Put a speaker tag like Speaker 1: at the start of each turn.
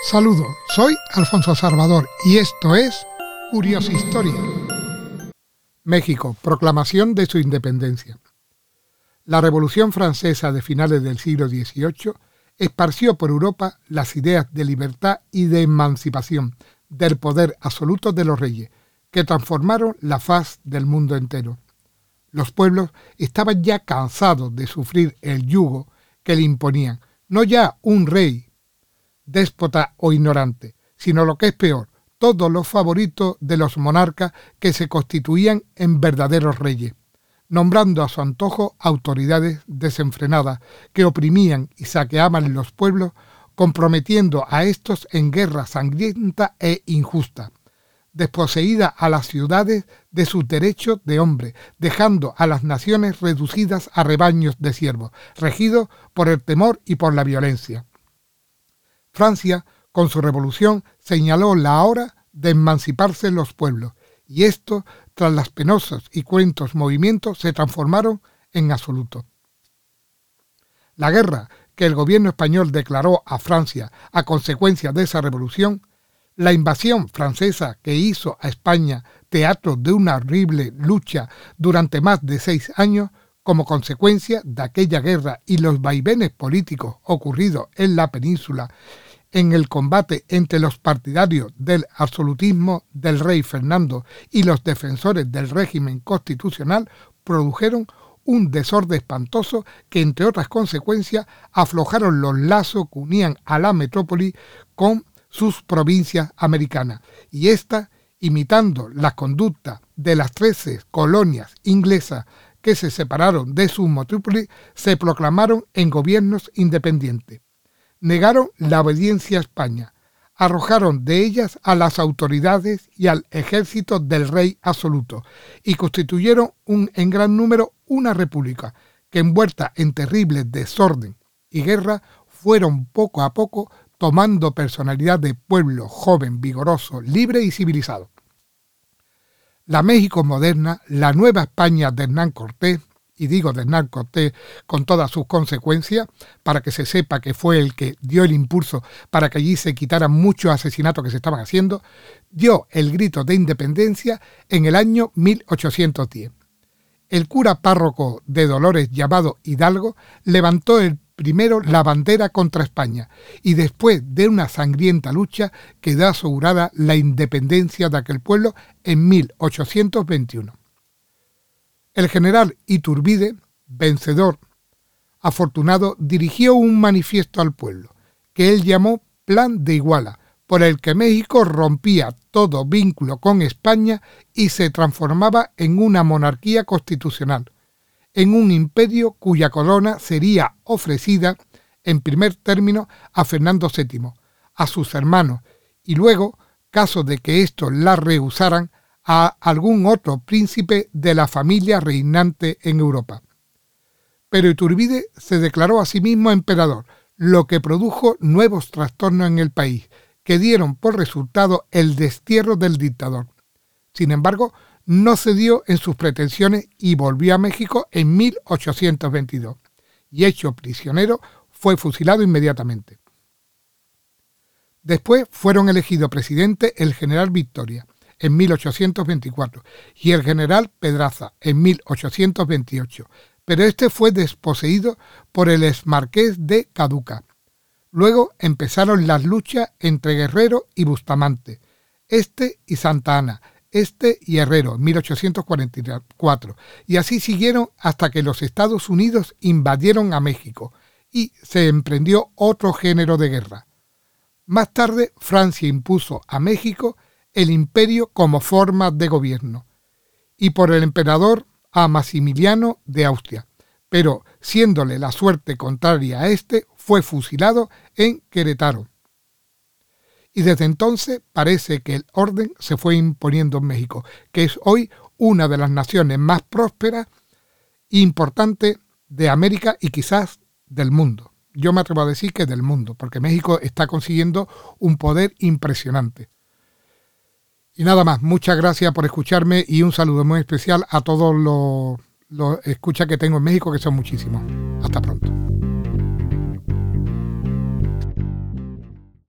Speaker 1: Saludos, soy Alfonso Salvador y esto es Curiosa Historia. México, proclamación de su independencia. La Revolución Francesa de finales del siglo XVIII esparció por Europa las ideas de libertad y de emancipación del poder absoluto de los reyes, que transformaron la faz del mundo entero. Los pueblos estaban ya cansados de sufrir el yugo que le imponían, no ya un rey déspota o ignorante, sino lo que es peor, todos los favoritos de los monarcas que se constituían en verdaderos reyes, nombrando a su antojo autoridades desenfrenadas que oprimían y saqueaban los pueblos, comprometiendo a estos en guerra sangrienta e injusta, desposeída a las ciudades de sus derechos de hombre, dejando a las naciones reducidas a rebaños de siervos, regidos por el temor y por la violencia. Francia, con su revolución, señaló la hora de emanciparse los pueblos, y esto, tras las penosos y cuentos movimientos, se transformaron en absoluto. La guerra que el gobierno español declaró a Francia a consecuencia de esa revolución, la invasión francesa que hizo a España teatro de una horrible lucha durante más de seis años, como consecuencia de aquella guerra y los vaivenes políticos ocurridos en la península en el combate entre los partidarios del absolutismo del rey Fernando y los defensores del régimen constitucional produjeron un desorden espantoso que, entre otras consecuencias, aflojaron los lazos que unían a la metrópoli con sus provincias americanas, y ésta, imitando la conducta de las trece colonias inglesas que se separaron de su metrópoli, se proclamaron en gobiernos independientes negaron la obediencia a España, arrojaron de ellas a las autoridades y al ejército del rey absoluto y constituyeron un, en gran número una república que envuelta en terrible desorden y guerra fueron poco a poco tomando personalidad de pueblo joven, vigoroso, libre y civilizado. La México moderna, la nueva España de Hernán Cortés, y digo de Hernán con todas sus consecuencias, para que se sepa que fue el que dio el impulso para que allí se quitaran muchos asesinatos que se estaban haciendo, dio el grito de independencia en el año 1810. El cura párroco de Dolores llamado Hidalgo levantó el primero la bandera contra España y después de una sangrienta lucha quedó asegurada la independencia de aquel pueblo en 1821. El general Iturbide, vencedor, afortunado, dirigió un manifiesto al pueblo, que él llamó Plan de Iguala, por el que México rompía todo vínculo con España y se transformaba en una monarquía constitucional, en un imperio cuya corona sería ofrecida en primer término a Fernando VII, a sus hermanos, y luego, caso de que éstos la rehusaran, a algún otro príncipe de la familia reinante en Europa. Pero Iturbide se declaró a sí mismo emperador, lo que produjo nuevos trastornos en el país, que dieron por resultado el destierro del dictador. Sin embargo, no cedió en sus pretensiones y volvió a México en 1822, y hecho prisionero, fue fusilado inmediatamente. Después fueron elegidos presidente el general Victoria, en 1824 y el general Pedraza en 1828, pero este fue desposeído por el exmarqués de Caduca. Luego empezaron las luchas entre Guerrero y Bustamante, este y Santa Ana, este y Herrero en 1844, y así siguieron hasta que los Estados Unidos invadieron a México y se emprendió otro género de guerra. Más tarde, Francia impuso a México el imperio como forma de gobierno, y por el emperador a Maximiliano de Austria, pero siéndole la suerte contraria a este, fue fusilado en Querétaro. Y desde entonces parece que el orden se fue imponiendo en México, que es hoy una de las naciones más prósperas e importantes de América y quizás del mundo. Yo me atrevo a decir que del mundo, porque México está consiguiendo un poder impresionante. Y nada más, muchas gracias por escucharme y un saludo muy especial a todos los, los escuchas que tengo en México, que son muchísimos. Hasta pronto.